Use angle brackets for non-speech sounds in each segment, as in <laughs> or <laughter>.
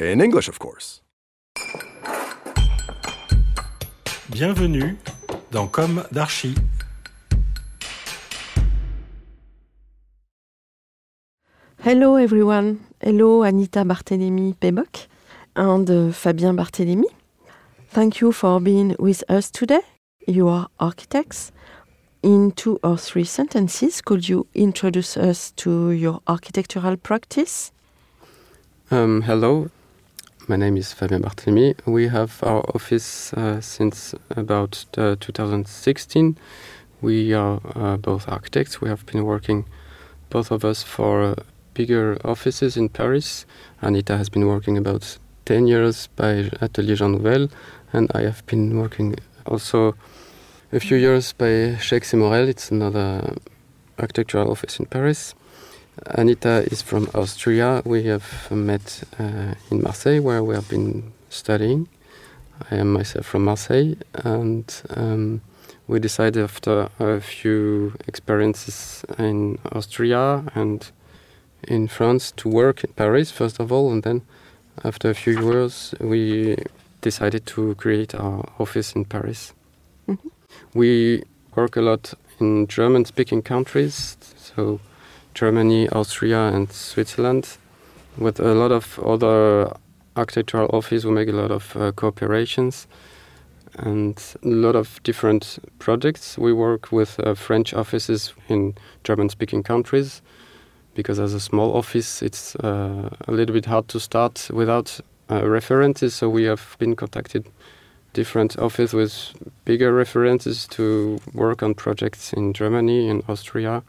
In English, of course. Bienvenue dans Comme d'Archi. Hello everyone. Hello Anita Barthélémy Peboc and uh, Fabien Barthélémy. Thank you for being with us today. You are architects. In two or three sentences, could you introduce us to your architectural practice? Um, hello, my name is Fabien Barthélemy. We have our office uh, since about uh, 2016. We are uh, both architects. We have been working, both of us, for uh, bigger offices in Paris. Anita has been working about 10 years by Atelier Jean Nouvel, and I have been working also a few years by Chaix Morel. It's another architectural office in Paris. Anita is from Austria. We have met uh, in Marseille, where we have been studying. I am myself from Marseille, and um, we decided after a few experiences in Austria and in France to work in Paris first of all, and then after a few years we decided to create our office in Paris. Mhm. We work a lot in German-speaking countries, so Germany, Austria, and Switzerland. With a lot of other architectural offices, we make a lot of uh, cooperations and a lot of different projects. We work with uh, French offices in German-speaking countries because as a small office, it's uh, a little bit hard to start without uh, references. So we have been contacted different offices with bigger references to work on projects in Germany, in Austria.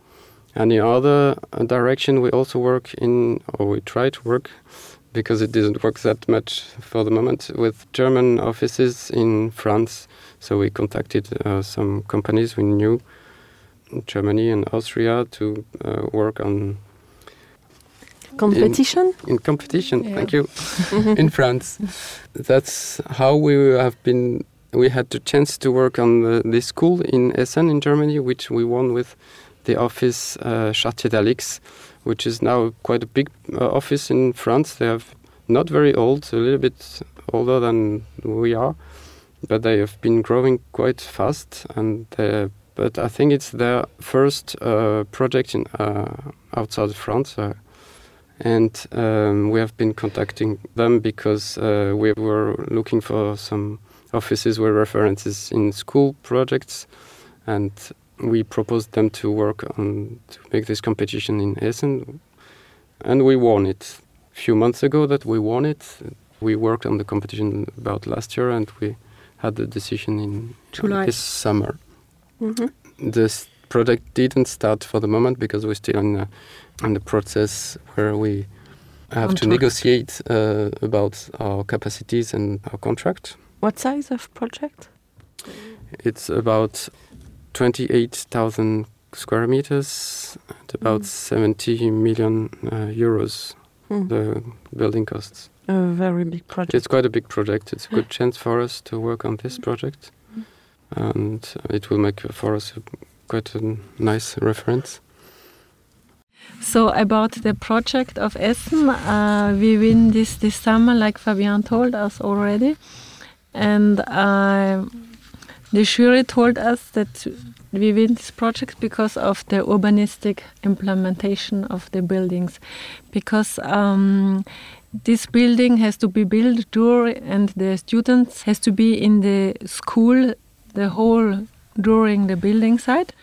And in other uh, direction, we also work in, or we try to work, because it didn't work that much for the moment, with German offices in France. So we contacted uh, some companies we knew in Germany and Austria to uh, work on Competition? in competition. Thank you. <laughs> in France, that's how we have been. We had the chance to work on the, this school in Essen, in Germany, which we won with the office uh, Chartier Dalix, which is now quite a big uh, office in France. They have not very old, a little bit older than we are, but they have been growing quite fast. And they, but I think it's their first uh, project in uh, outside France. Uh, and um, we have been contacting them because uh, we were looking for some offices with references in school projects, and we proposed them to work on to make this competition in Essen, and we won it. A few months ago, that we won it. We worked on the competition about last year, and we had the decision in July. this summer. Mhm. This project didn't start for the moment because we're still in, uh, in the process where we have to negotiate uh, about our capacities and our contract. What size of project? It's about 28,000 square meters and about 70 million uh, euros, Hmm. the building costs. A very big project. It's quite a big project. It's a good <laughs> chance for us to work on this project. And it will make for us a, quite a nice reference. So about the project of Essen, uh, we win this this summer, like Fabien told us already, and uh, the jury told us that we win this project because of the urbanistic implementation of the buildings, because um, this building has to be built during, and the students has to be in the school the whole during the building site.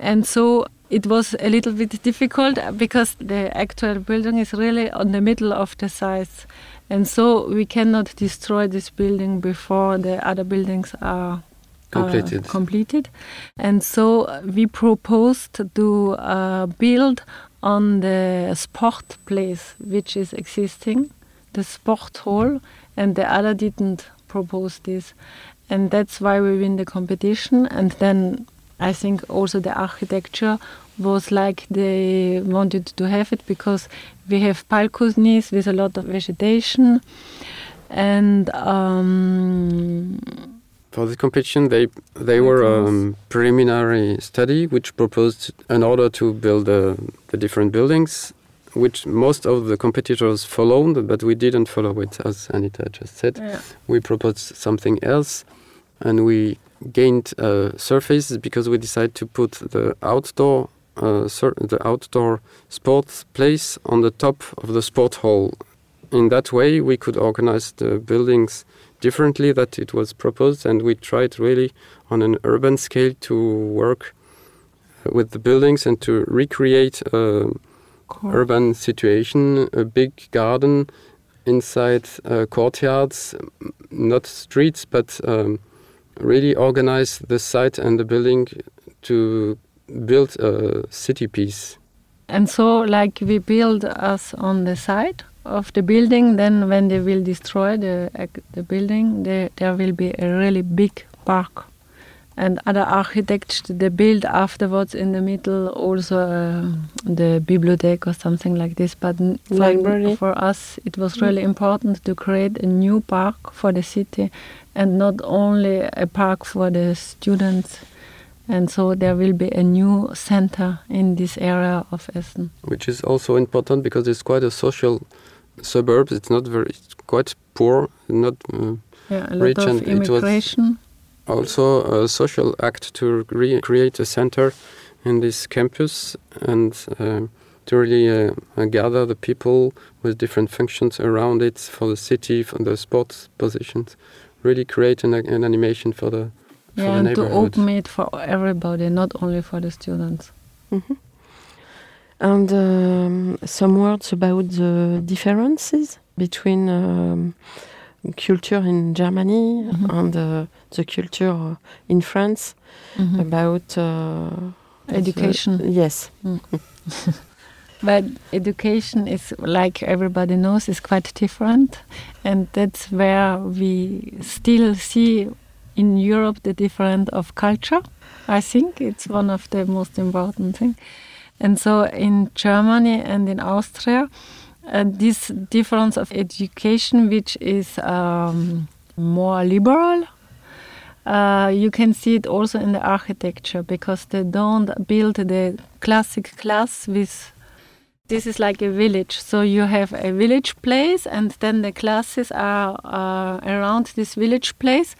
And so it was a little bit difficult because the actual building is really on the middle of the site. And so we cannot destroy this building before the other buildings are Completed. Uh, completed. And so we proposed to uh, build on the sport place which is existing, the sport hall, and the other didn't propose this. And that's why we win the competition. And then I think also the architecture was like they wanted to have it because we have balconies with a lot of vegetation and um, For this competition, they they were a um, preliminary study which proposed an order to build uh, the different buildings, which most of the competitors followed, but we didn't follow it, as Anita just said. yeah. We proposed something else, and we gained uh, surface because we decided to put the outdoor uh, the outdoor sports place on the top of the sport hall. In that way, we could organize the buildings differently that it was proposed, and we tried really on an urban scale to work uh, with the buildings and to recreate a Cool. urban situation, a big garden inside uh, courtyards, not streets, but um, really organize the site and the building to build a city piece. And so, like we build us on the side of the building, then when they will destroy the ac- the building, there there will be a really big park. And other architects they build afterwards in the middle also uh, the bibliothèque or something like this. But for, Library. for us, it was really important to create a new park for the city, and not only a park for the students. And so there will be a new center in this area of Essen. which is also important because it's quite a social suburb. It's not very, it's quite poor, not uh, Yeah, a lot Rich of and it was- also a social act to re- create a center in this campus and uh, to really uh, uh, gather the people with different functions around it for the city, for the sports positions. Really create an, an animation for the for yeah, the and to open it for everybody, not only for the students. Mhm. And um, some words about the differences between um, culture in Germany Mhm. and uh, the culture in France Mhm. about uh, Education. the- yes. <laughs> But education is, like everybody knows, is quite different, and that's where we still see in Europe the difference of culture. I think it's one of the most important thing. And so in Germany and in Austria, uh, this difference of education, which is um, more liberal, uh, you can see it also in the architecture because they don't build the classic class with this is like a village. So you have a village place and then the classes are uh, around this village place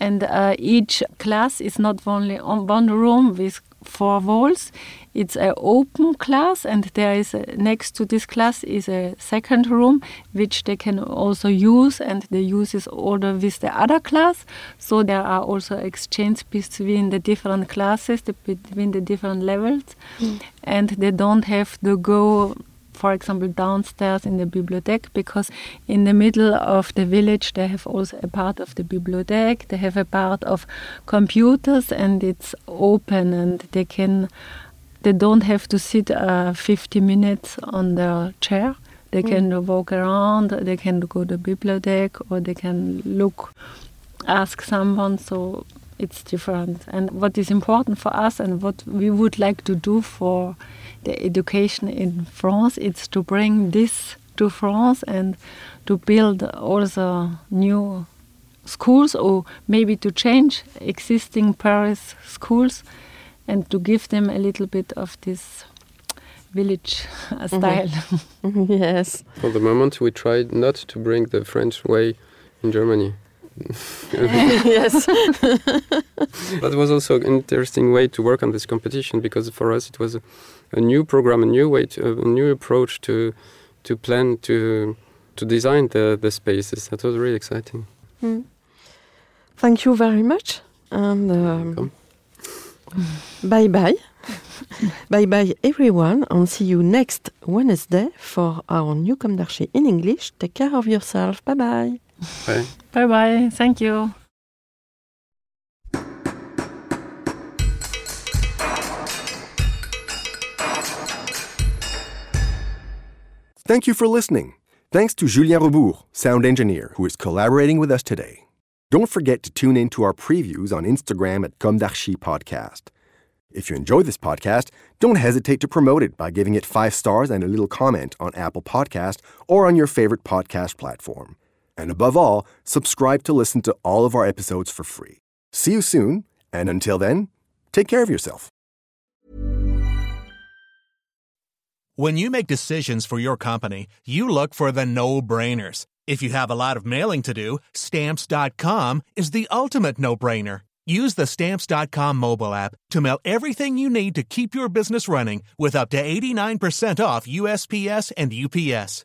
and uh, each class is not only on one room with four walls. It's an open class and there is a, next to this class is a second room which they can also use and the use is order with the other class. So there are also exchange between the different classes the, between the different levels. Hmm. And they don't have to go for example downstairs in the bibliothèque because in the middle of the village they have also a part of the bibliothèque. They have a part of computers and it's open and they can they don't have to sit uh, 50 minutes on their chair. They can walk around they can go to the bibliothèque or they can look ask someone. So it's different and what is important for us and what we would like to do for the education in France it's to bring this to France and to build also new schools or maybe to change existing Paris schools and to give them a little bit of this village uh, <laughs> style. <laughs> yes. For the moment, we tried not to bring the French way in Germany. <laughs> yes. <laughs> that was also an interesting way to work on this competition because for us it was a, a new program, a new way, to, a new approach to to plan to to design the, the spaces. That was really exciting. Mm. Thank you very much. And um, bye bye. bye bye, everyone, and see you next Wednesday for our new Comme d'Archi in English. Take care of yourself. Bye bye. Bye. Bye bye. Thank you. Thank you for listening. Thanks to Julien Rebourg, sound engineer, who is collaborating with us today. Don't forget to tune in to our previews on Instagram at Comme d'Archi Podcast. If you enjoy this podcast, don't hesitate to promote it by giving it five stars and a little comment on Apple Podcast or on your favorite podcast platform. And above all, subscribe to listen to all of our episodes for free. See you soon, and until then, take care of yourself. When you make decisions for your company, you look for the no brainers. If you have a lot of mailing to do, stamps.com is the ultimate no brainer. Use the stamps.com mobile app to mail everything you need to keep your business running with up to 89% off USPS and UPS.